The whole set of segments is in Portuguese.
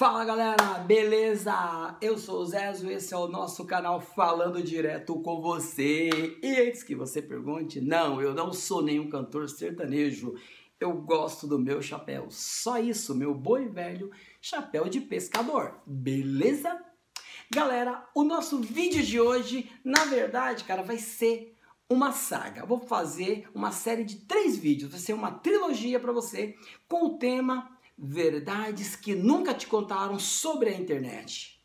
Fala galera, beleza? Eu sou o Zezo, esse é o nosso canal Falando Direto com você. E antes que você pergunte, não, eu não sou nenhum cantor sertanejo. Eu gosto do meu chapéu, só isso, meu boi velho chapéu de pescador, beleza? Galera, o nosso vídeo de hoje, na verdade, cara, vai ser uma saga. vou fazer uma série de três vídeos, vai ser uma trilogia para você com o tema verdades que nunca te contaram sobre a internet.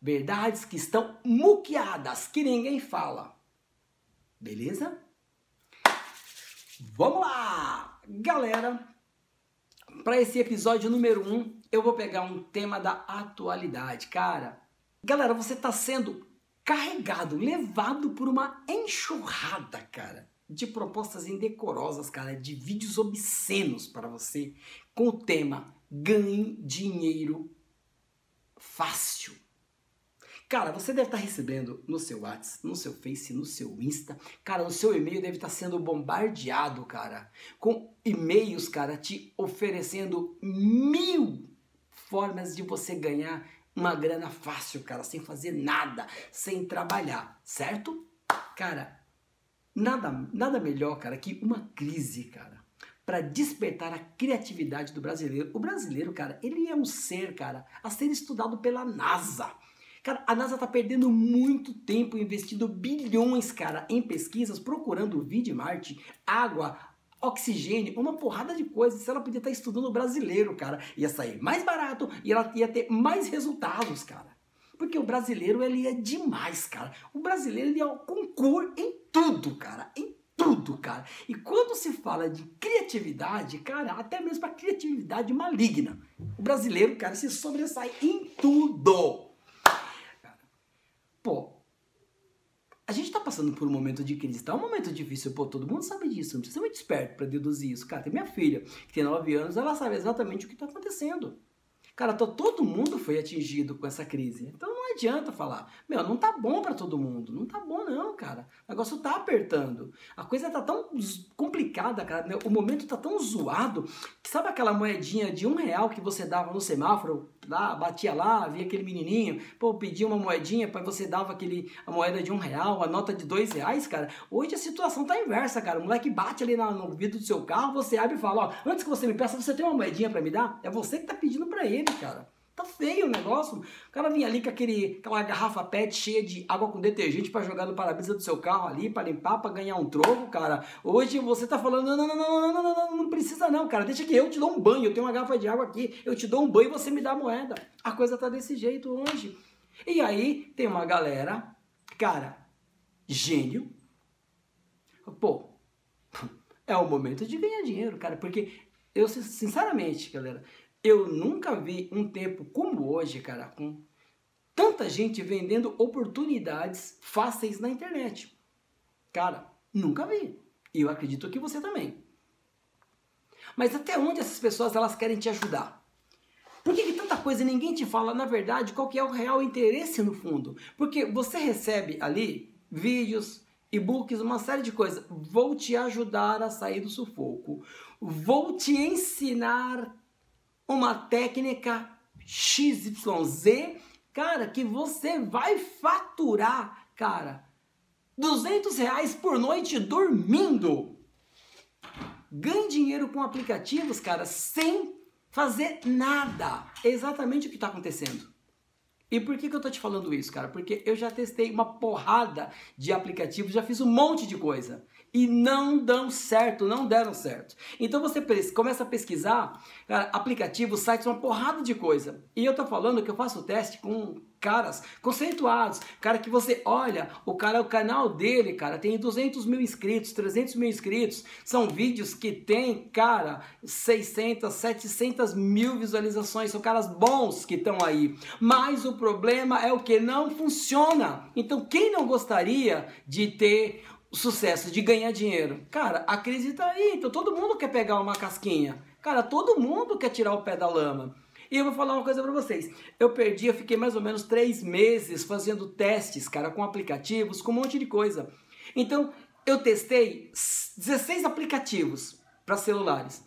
Verdades que estão muqueadas, que ninguém fala. Beleza? Vamos lá! Galera, para esse episódio número 1, um, eu vou pegar um tema da atualidade. Cara, galera, você está sendo carregado, levado por uma enxurrada, cara, de propostas indecorosas, cara, de vídeos obscenos para você com o tema ganhe dinheiro fácil. Cara, você deve estar recebendo no seu WhatsApp, no seu Face, no seu Insta. Cara, o seu e-mail deve estar sendo bombardeado, cara, com e-mails, cara, te oferecendo mil formas de você ganhar uma grana fácil, cara, sem fazer nada, sem trabalhar, certo? Cara, nada, nada melhor, cara, que uma crise, cara para despertar a criatividade do brasileiro. O brasileiro, cara, ele é um ser, cara, a ser estudado pela NASA. Cara, a NASA tá perdendo muito tempo investindo bilhões, cara, em pesquisas, procurando vida em Marte, água, oxigênio, uma porrada de coisas. Se ela podia estar estudando o brasileiro, cara, ia sair mais barato e ela ia ter mais resultados, cara. Porque o brasileiro, ele é demais, cara. O brasileiro, ele é um concurso em tudo, cara. Em tudo, cara. E quando se fala de criatividade, cara, até mesmo para criatividade maligna, o brasileiro, cara, se sobressai em tudo. Pô, a gente tá passando por um momento de crise, tá um momento difícil, pô, todo mundo sabe disso, não precisa ser muito esperto para deduzir isso. Cara, tem minha filha, que tem 9 anos, ela sabe exatamente o que tá acontecendo. Cara, todo mundo foi atingido com essa crise. Então não adianta falar, meu, não tá bom para todo mundo. Não tá bom não, cara. O negócio tá apertando. A coisa tá tão complicada, cara. O momento tá tão zoado que sabe aquela moedinha de um real que você dava no semáforo? Lá, batia lá, via aquele menininho, pô, pedia uma moedinha, para você dava aquele, a moeda de um real, a nota de dois reais, cara. Hoje a situação tá inversa, cara. O moleque bate ali no vidro do seu carro, você abre e fala, ó, antes que você me peça, você tem uma moedinha para me dar? É você que tá pedindo para ele cara. Tá feio o negócio. O cara vinha ali com aquele, aquela garrafa PET cheia de água com detergente para jogar no para-brisa do seu carro ali, para limpar, para ganhar um troco, cara. Hoje você tá falando, não, não, não, não, não, não, não, não precisa não, cara. Deixa que eu te dou um banho. Eu tenho uma garrafa de água aqui, eu te dou um banho e você me dá a moeda. A coisa tá desse jeito hoje. E aí tem uma galera, cara, gênio. Pô, é o momento de ganhar dinheiro, cara, porque eu sinceramente, galera, eu nunca vi um tempo como hoje, cara, com tanta gente vendendo oportunidades fáceis na internet. Cara, nunca vi. E eu acredito que você também. Mas até onde essas pessoas elas querem te ajudar? Por que, que, tanta coisa ninguém te fala, na verdade, qual que é o real interesse no fundo? Porque você recebe ali vídeos, e-books, uma série de coisas. Vou te ajudar a sair do sufoco. Vou te ensinar uma técnica XYZ, cara, que você vai faturar, cara, 200 reais por noite dormindo. Ganhe dinheiro com aplicativos, cara, sem fazer nada. É exatamente o que está acontecendo. E por que, que eu tô te falando isso, cara? Porque eu já testei uma porrada de aplicativos, já fiz um monte de coisa e não dão certo, não deram certo. Então você começa a pesquisar cara, aplicativos, sites, uma porrada de coisa. E eu tô falando que eu faço teste com caras conceituados, cara que você olha, o cara, o canal dele, cara, tem 200 mil inscritos, 300 mil inscritos, são vídeos que tem, cara, 600, 700 mil visualizações, são caras bons que estão aí, mas o problema é o que não funciona. Então quem não gostaria de ter sucesso de ganhar dinheiro. Cara, a crise tá aí, então todo mundo quer pegar uma casquinha. Cara, todo mundo quer tirar o pé da lama. E eu vou falar uma coisa para vocês. Eu perdi, eu fiquei mais ou menos três meses fazendo testes, cara, com aplicativos, com um monte de coisa. Então, eu testei 16 aplicativos para celulares.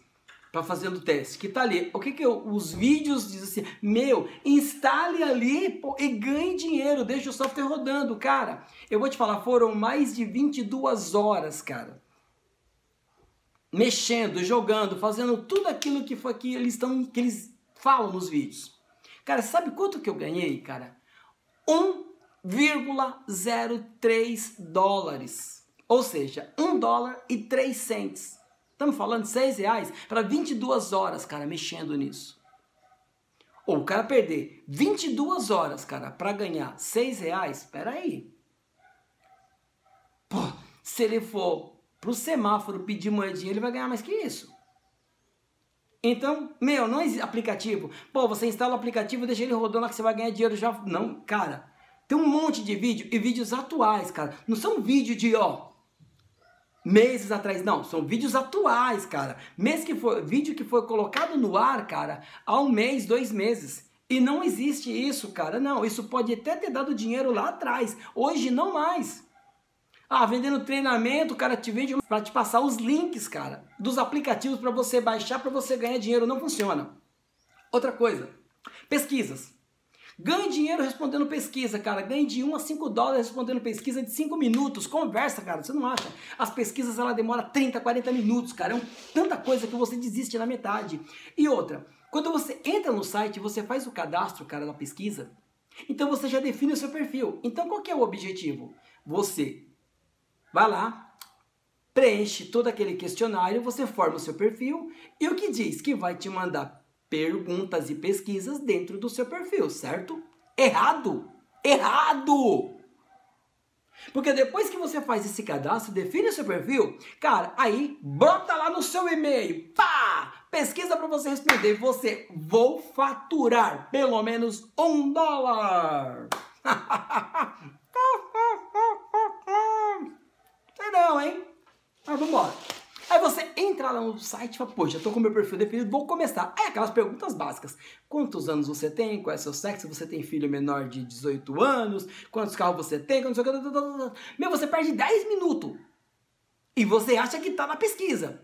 Para fazer o teste, que tá ali. O que que eu, os vídeos dizem assim, meu, instale ali pô, e ganhe dinheiro, deixa o software rodando, cara. Eu vou te falar, foram mais de 22 horas, cara. Mexendo, jogando, fazendo tudo aquilo que foi que eles estão que eles falam nos vídeos. Cara, sabe quanto que eu ganhei, cara? 1,03 dólares. Ou seja, 1 dólar e 3 centes. Estamos falando de 6 reais para 22 horas, cara, mexendo nisso. Ou o cara perder 22 horas, cara, para ganhar 6 reais, espera aí. Pô, se ele for pro semáforo pedir moedinha, ele vai ganhar mais que isso. Então, meu, não existe aplicativo. Pô, você instala o aplicativo, deixa ele rodando lá que você vai ganhar dinheiro já. Não, cara. Tem um monte de vídeo e vídeos atuais, cara. Não são vídeos de, ó, meses atrás. Não, são vídeos atuais, cara. Mês que foi, vídeo que foi colocado no ar, cara, há um mês, dois meses. E não existe isso, cara. Não, isso pode até ter dado dinheiro lá atrás. Hoje não mais. Ah, vendendo treinamento, cara te vende para te passar os links, cara, dos aplicativos para você baixar para você ganhar dinheiro. Não funciona. Outra coisa, pesquisas. Ganhe dinheiro respondendo pesquisa, cara. Ganhe de 1 a 5 dólares respondendo pesquisa de 5 minutos. Conversa, cara. Você não acha? As pesquisas, ela demora 30, 40 minutos, cara. É um, tanta coisa que você desiste na metade. E outra, quando você entra no site, você faz o cadastro, cara, da pesquisa. Então você já define o seu perfil. Então qual que é o objetivo? Você vai lá, preenche todo aquele questionário, você forma o seu perfil e o que diz que vai te mandar perguntas e pesquisas dentro do seu perfil, certo? Errado! Errado! Porque depois que você faz esse cadastro, define seu perfil, cara, aí bota lá no seu e-mail, pá! Pesquisa para você responder. Você vou faturar pelo menos um dólar. Sei não, hein? Mas vamos embora. Aí você entra lá no site e fala, pô, já tô com meu perfil definido, vou começar. Aí aquelas perguntas básicas. Quantos anos você tem? Qual é seu sexo? Você tem filho menor de 18 anos? Quantos carros você tem? Quantos... Meu, você perde 10 minutos. E você acha que tá na pesquisa.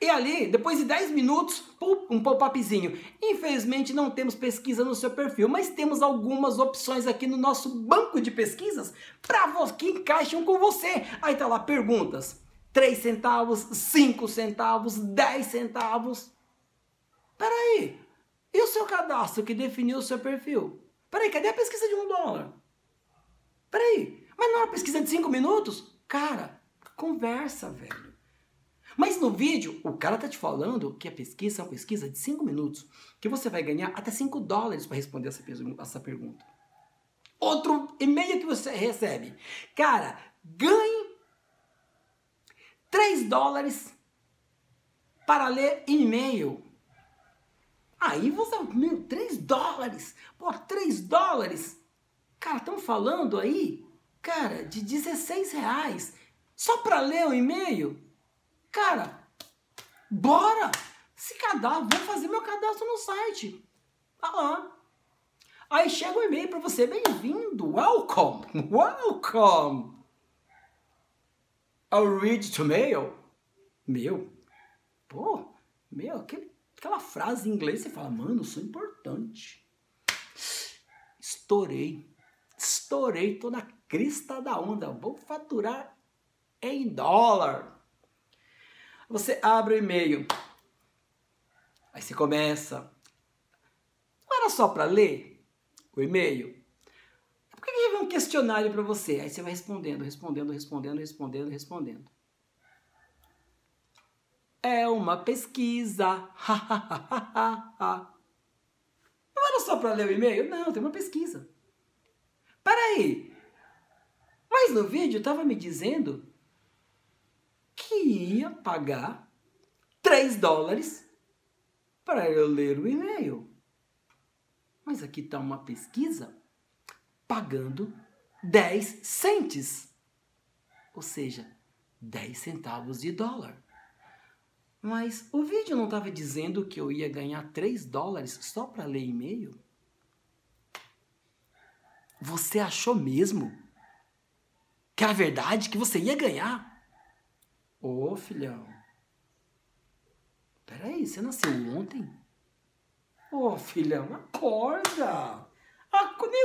E ali, depois de 10 minutos, um pop-upzinho. Infelizmente não temos pesquisa no seu perfil, mas temos algumas opções aqui no nosso banco de pesquisas para que encaixam com você. Aí tá lá perguntas. 3 centavos, 5 centavos, 10 centavos. Peraí, e o seu cadastro que definiu o seu perfil? Peraí, cadê a pesquisa de um dólar? Peraí, mas não é uma pesquisa de 5 minutos? Cara, conversa, velho. Mas no vídeo, o cara tá te falando que a pesquisa é uma pesquisa de 5 minutos, que você vai ganhar até 5 dólares para responder essa pergunta. Outro e-mail que você recebe. Cara, ganhe 3 dólares para ler e-mail. Aí você, meu, 3 dólares? Pô, 3 dólares? Cara, estão falando aí, cara, de 16 reais só para ler o e-mail? Cara, bora! Se cadastra, vou fazer meu cadastro no site. Tá lá. Aí chega o um e-mail para você, bem-vindo, welcome, welcome. I'll read to mail. Meu, pô, meu, aquela frase em inglês você fala, mano, sou importante. Estourei, estourei, tô na crista da onda, vou faturar em dólar. Você abre o e-mail, aí você começa. Não era só para ler o e-mail? Por que já vem um questionário para você? Aí você vai respondendo, respondendo, respondendo, respondendo, respondendo. É uma pesquisa. Não era só para ler o e-mail? Não, tem uma pesquisa. Peraí. Mas no vídeo estava me dizendo que ia pagar 3 dólares para eu ler o e-mail. Mas aqui está uma pesquisa pagando 10 centes, ou seja, 10 centavos de dólar. Mas o vídeo não estava dizendo que eu ia ganhar 3 dólares só para ler e-mail? Você achou mesmo que era verdade que você ia ganhar? Ô, filhão. Peraí, você nasceu ontem? Ô, oh, filhão, acorda!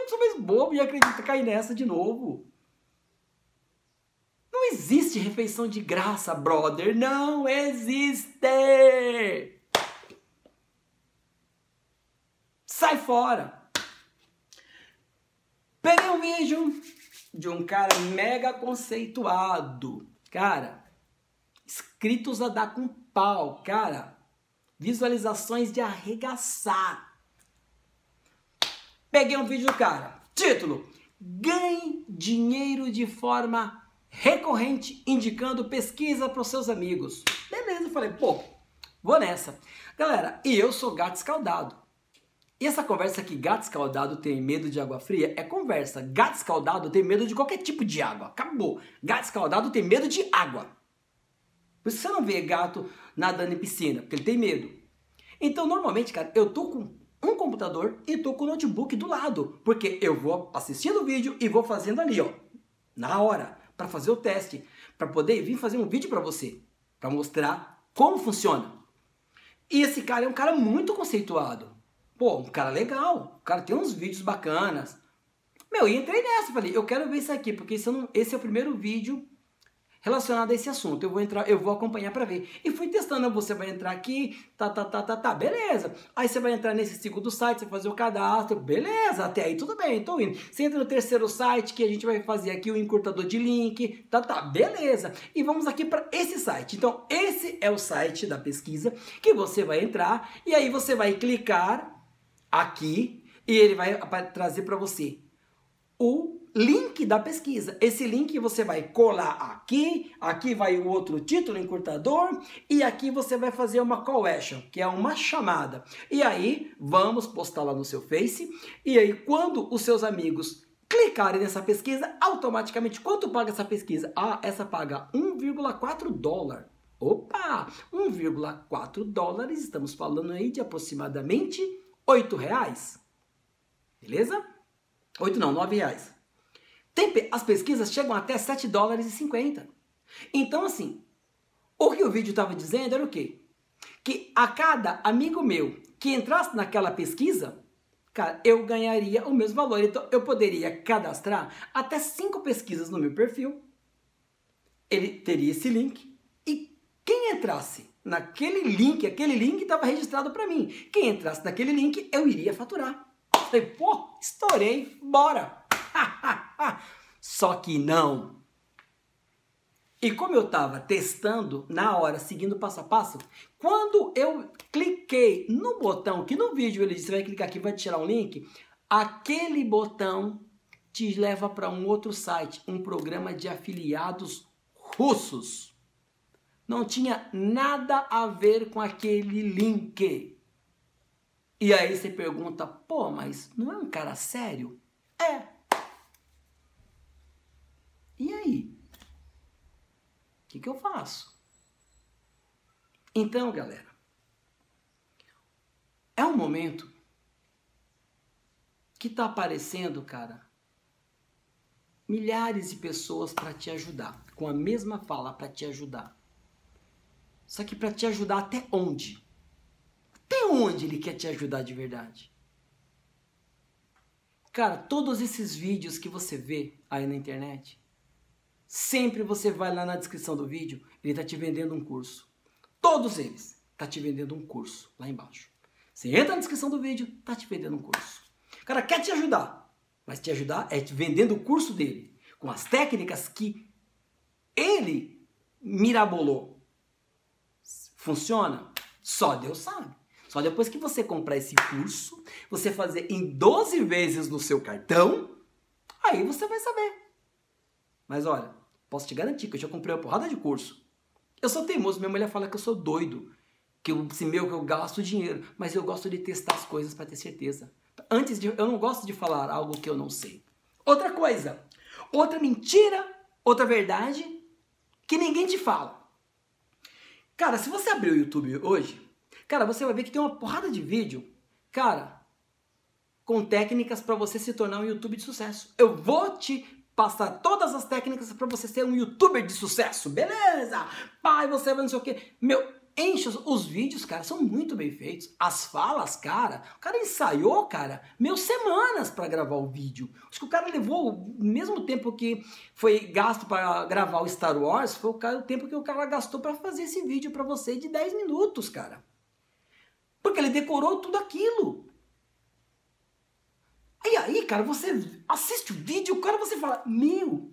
Eu sou mais bobo e acredita cair nessa de novo. Não existe refeição de graça, brother. Não existe! Sai fora! Peguei um vídeo de um cara mega conceituado. Cara, inscritos a dar com pau, cara. Visualizações de arregaçar. Peguei um vídeo do cara. Título: Ganhe dinheiro de forma recorrente indicando pesquisa para os seus amigos. Beleza, eu falei, pô, vou nessa. Galera, e eu sou gato escaldado. E essa conversa que gato escaldado tem medo de água fria é conversa. Gato escaldado tem medo de qualquer tipo de água. Acabou. Gato escaldado tem medo de água. Por isso você não vê gato nadando em piscina, porque ele tem medo. Então, normalmente, cara, eu tô com um computador e tô com o notebook do lado, porque eu vou assistindo o vídeo e vou fazendo ali, ó, na hora, para fazer o teste, para poder vir fazer um vídeo para você, para mostrar como funciona. E esse cara é um cara muito conceituado. Pô, um cara legal. O cara tem uns vídeos bacanas. Meu, e entrei nessa. Falei, eu quero ver isso aqui, porque esse, não, esse é o primeiro vídeo relacionado a esse assunto. Eu vou entrar, eu vou acompanhar para ver. E fui testando, você vai entrar aqui, tá, tá, tá, tá, tá, beleza. Aí você vai entrar nesse segundo site, você vai fazer o cadastro, beleza, até aí tudo bem, tô indo. Você entra no terceiro site, que a gente vai fazer aqui o encurtador de link, tá, tá, beleza. E vamos aqui para esse site. Então, esse é o site da pesquisa que você vai entrar e aí você vai clicar aqui e ele vai trazer para você o link da pesquisa. Esse link você vai colar aqui, aqui vai o outro título encurtador e aqui você vai fazer uma call action, que é uma chamada. E aí vamos postar lá no seu Face e aí quando os seus amigos clicarem nessa pesquisa, automaticamente quanto paga essa pesquisa? Ah, essa paga 1,4 dólar. Opa, 1,4 dólares, estamos falando aí de aproximadamente 8 reais. Beleza? 8 não, 9 reais. Tem, as pesquisas chegam até 7 dólares e 50. Então, assim, o que o vídeo estava dizendo era o quê? Que a cada amigo meu que entrasse naquela pesquisa, cara, eu ganharia o mesmo valor. Então, eu poderia cadastrar até 5 pesquisas no meu perfil. Ele teria esse link. E quem entrasse naquele link, aquele link estava registrado para mim. Quem entrasse naquele link, eu iria faturar. Falei, pô, estourei, bora! Só que não. E como eu estava testando na hora, seguindo passo a passo, quando eu cliquei no botão, que no vídeo ele disse, vai clicar aqui, vai tirar um link, aquele botão te leva para um outro site, um programa de afiliados russos não tinha nada a ver com aquele link. E aí você pergunta, pô, mas não é um cara sério? É. E aí? O que, que eu faço? Então, galera, é um momento que tá aparecendo, cara, milhares de pessoas para te ajudar, com a mesma fala para te ajudar. Só que para te ajudar até onde? Até onde ele quer te ajudar de verdade? Cara, todos esses vídeos que você vê aí na internet, sempre você vai lá na descrição do vídeo, ele está te vendendo um curso. Todos eles tá te vendendo um curso lá embaixo. Você entra na descrição do vídeo, tá te vendendo um curso. O cara quer te ajudar, mas te ajudar é te vendendo o curso dele, com as técnicas que ele mirabolou. Funciona? Só Deus sabe. Só depois que você comprar esse curso, você fazer em 12 vezes no seu cartão, aí você vai saber. Mas olha, posso te garantir que eu já comprei uma porrada de curso. Eu sou teimoso, minha mulher fala que eu sou doido, que eu, se meu que eu gasto dinheiro, mas eu gosto de testar as coisas para ter certeza. Antes de eu não gosto de falar algo que eu não sei. Outra coisa, outra mentira, outra verdade que ninguém te fala. Cara, se você abrir o YouTube hoje, cara, você vai ver que tem uma porrada de vídeo, cara, com técnicas para você se tornar um YouTube de sucesso. Eu vou te passar todas as técnicas para você ser um YouTuber de sucesso, beleza? Pai, você vai não sei o quê. Meu, enche os, os, vídeos, cara, são muito bem feitos. As falas, cara, o cara ensaiou, cara, meio semanas para gravar o vídeo. Acho que o cara levou o mesmo tempo que foi gasto para gravar o Star Wars, foi o, cara, o tempo que o cara gastou para fazer esse vídeo para você de 10 minutos, cara. Porque ele decorou tudo aquilo. E aí, cara, você assiste o vídeo, cara você fala: "Meu,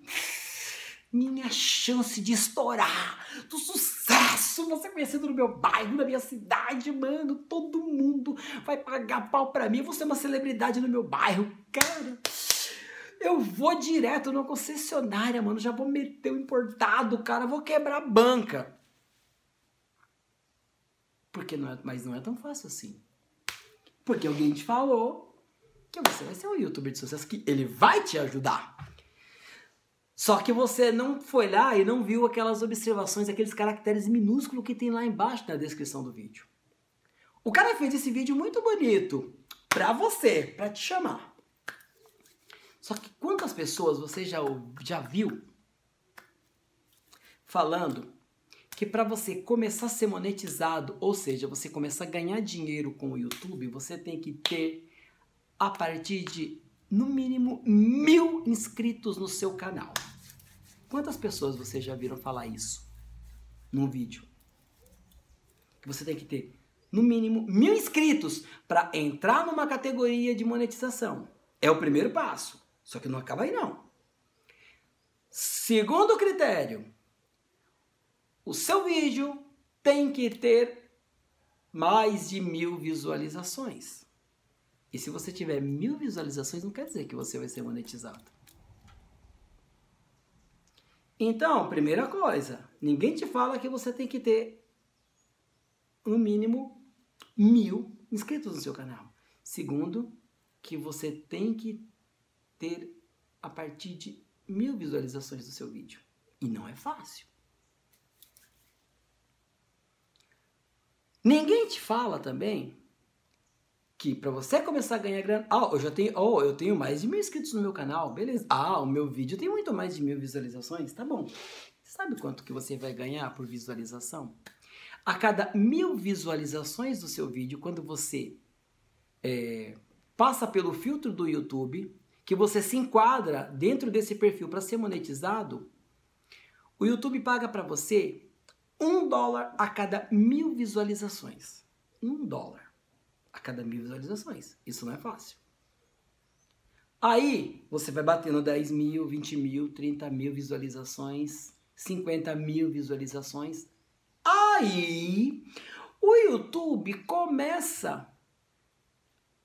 minha chance de estourar, do sucesso, você conhecido no meu bairro, na minha cidade, mano, todo mundo vai pagar pau pra mim, você é uma celebridade no meu bairro, cara. Eu vou direto na concessionária, mano, já vou meter o importado, cara, vou quebrar a banca. Porque não é, mas não é tão fácil assim. Porque alguém te falou que você vai ser um youtuber de sucesso que ele vai te ajudar. Só que você não foi lá e não viu aquelas observações, aqueles caracteres minúsculos que tem lá embaixo na descrição do vídeo. O cara fez esse vídeo muito bonito para você, para te chamar. Só que quantas pessoas você já, já viu falando que para você começar a ser monetizado, ou seja, você começar a ganhar dinheiro com o YouTube, você tem que ter a partir de no mínimo mil inscritos no seu canal. Quantas pessoas vocês já viram falar isso num vídeo? Que você tem que ter no mínimo mil inscritos para entrar numa categoria de monetização. É o primeiro passo. Só que não acaba aí não. Segundo critério, o seu vídeo tem que ter mais de mil visualizações. E se você tiver mil visualizações, não quer dizer que você vai ser monetizado. Então, primeira coisa, ninguém te fala que você tem que ter no mínimo mil inscritos no seu canal. Segundo, que você tem que ter a partir de mil visualizações do seu vídeo. E não é fácil. Ninguém te fala também que para você começar a ganhar grana, ah, eu já tenho, oh, eu tenho mais de mil inscritos no meu canal, beleza? Ah, o meu vídeo tem muito mais de mil visualizações, tá bom? Sabe quanto que você vai ganhar por visualização? A cada mil visualizações do seu vídeo, quando você é, passa pelo filtro do YouTube, que você se enquadra dentro desse perfil para ser monetizado, o YouTube paga para você um dólar a cada mil visualizações. Um dólar a cada mil visualizações. Isso não é fácil. Aí você vai batendo 10 mil, 20 mil, 30 mil visualizações, 50 mil visualizações. Aí o YouTube começa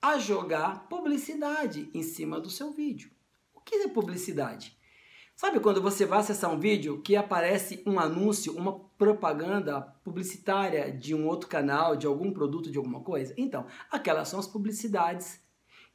a jogar publicidade em cima do seu vídeo. O que é publicidade? Sabe quando você vai acessar um vídeo que aparece um anúncio, uma propaganda publicitária de um outro canal, de algum produto, de alguma coisa? Então, aquelas são as publicidades.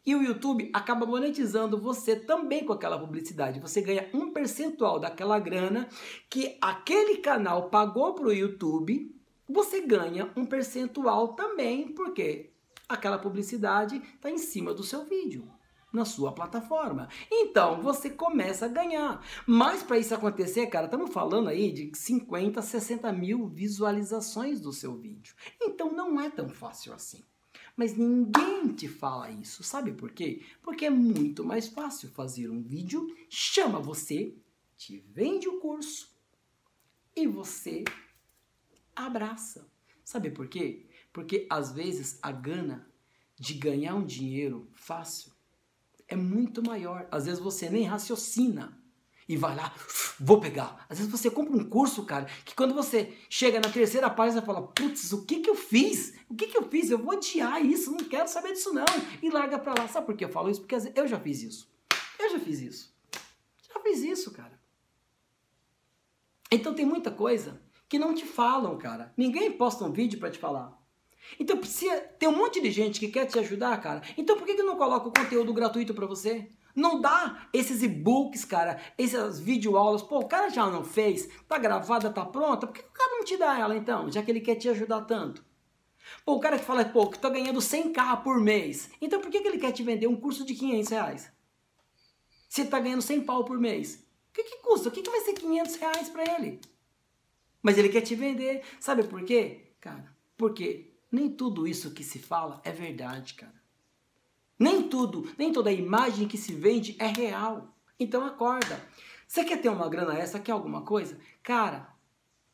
E o YouTube acaba monetizando você também com aquela publicidade. Você ganha um percentual daquela grana que aquele canal pagou para o YouTube. Você ganha um percentual também, porque aquela publicidade está em cima do seu vídeo na sua plataforma. Então você começa a ganhar. Mas para isso acontecer, cara, estamos falando aí de 50, 60 mil visualizações do seu vídeo. Então não é tão fácil assim. Mas ninguém te fala isso. Sabe por quê? Porque é muito mais fácil fazer um vídeo, chama você, te vende o curso e você abraça. Sabe por quê? Porque às vezes a gana de ganhar um dinheiro fácil é muito maior. Às vezes você nem raciocina e vai lá, vou pegar. Às vezes você compra um curso, cara, que quando você chega na terceira página, você fala, putz, o que que eu fiz? O que que eu fiz? Eu vou odiar isso, não quero saber disso não. E larga pra lá. Sabe por que eu falo isso? Porque eu já fiz isso. Eu já fiz isso. Já fiz isso, cara. Então tem muita coisa que não te falam, cara. Ninguém posta um vídeo para te falar. Então precisa tem um monte de gente que quer te ajudar, cara. Então por que, que não coloca o conteúdo gratuito para você? Não dá esses e-books, cara, essas videoaulas. Pô, o cara já não fez, tá gravada, tá pronta. Por que o cara não te dá ela então, já que ele quer te ajudar tanto? Pô, o cara que fala, pô, que tá ganhando 100k por mês. Então por que, que ele quer te vender um curso de 500 reais? Se tá ganhando 100 pau por mês. O que, que custa? O que, que vai ser 500 reais pra ele? Mas ele quer te vender. Sabe por quê? Cara, porque nem tudo isso que se fala é verdade, cara. Nem tudo, nem toda imagem que se vende é real. Então acorda. Você quer ter uma grana essa? Quer alguma coisa? Cara,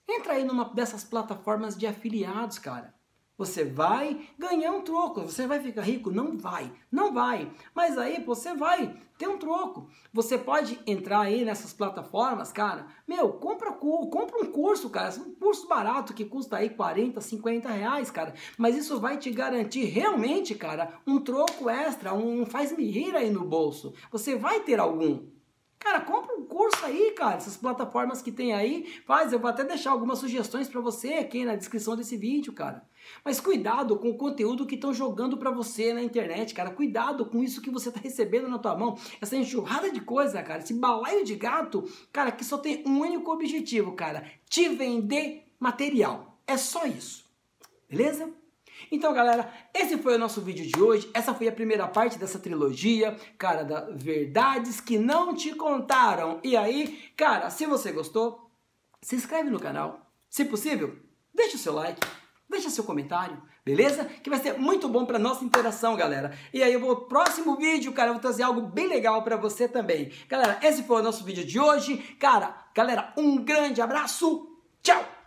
entra aí numa dessas plataformas de afiliados, cara. Você vai ganhar um troco. Você vai ficar rico? Não vai. Não vai. Mas aí você vai ter um troco. Você pode entrar aí nessas plataformas, cara. Meu, compra, compra um curso, cara. Um curso barato que custa aí 40, 50 reais, cara. Mas isso vai te garantir realmente, cara, um troco extra, um faz-me rir aí no bolso. Você vai ter algum. Cara, compra um curso aí, cara. Essas plataformas que tem aí, faz. Eu vou até deixar algumas sugestões para você aqui na descrição desse vídeo, cara. Mas cuidado com o conteúdo que estão jogando para você na internet, cara. Cuidado com isso que você tá recebendo na tua mão. Essa enxurrada de coisa, cara. Esse balaio de gato, cara, que só tem um único objetivo, cara. Te vender material. É só isso. Beleza? Então, galera, esse foi o nosso vídeo de hoje. Essa foi a primeira parte dessa trilogia, cara, da verdades que não te contaram. E aí, cara, se você gostou, se inscreve no canal. Se possível, deixa o seu like, deixa seu comentário, beleza? Que vai ser muito bom para nossa interação, galera. E aí, eu vou próximo vídeo, cara, eu vou trazer algo bem legal para você também. Galera, esse foi o nosso vídeo de hoje. Cara, galera, um grande abraço. Tchau.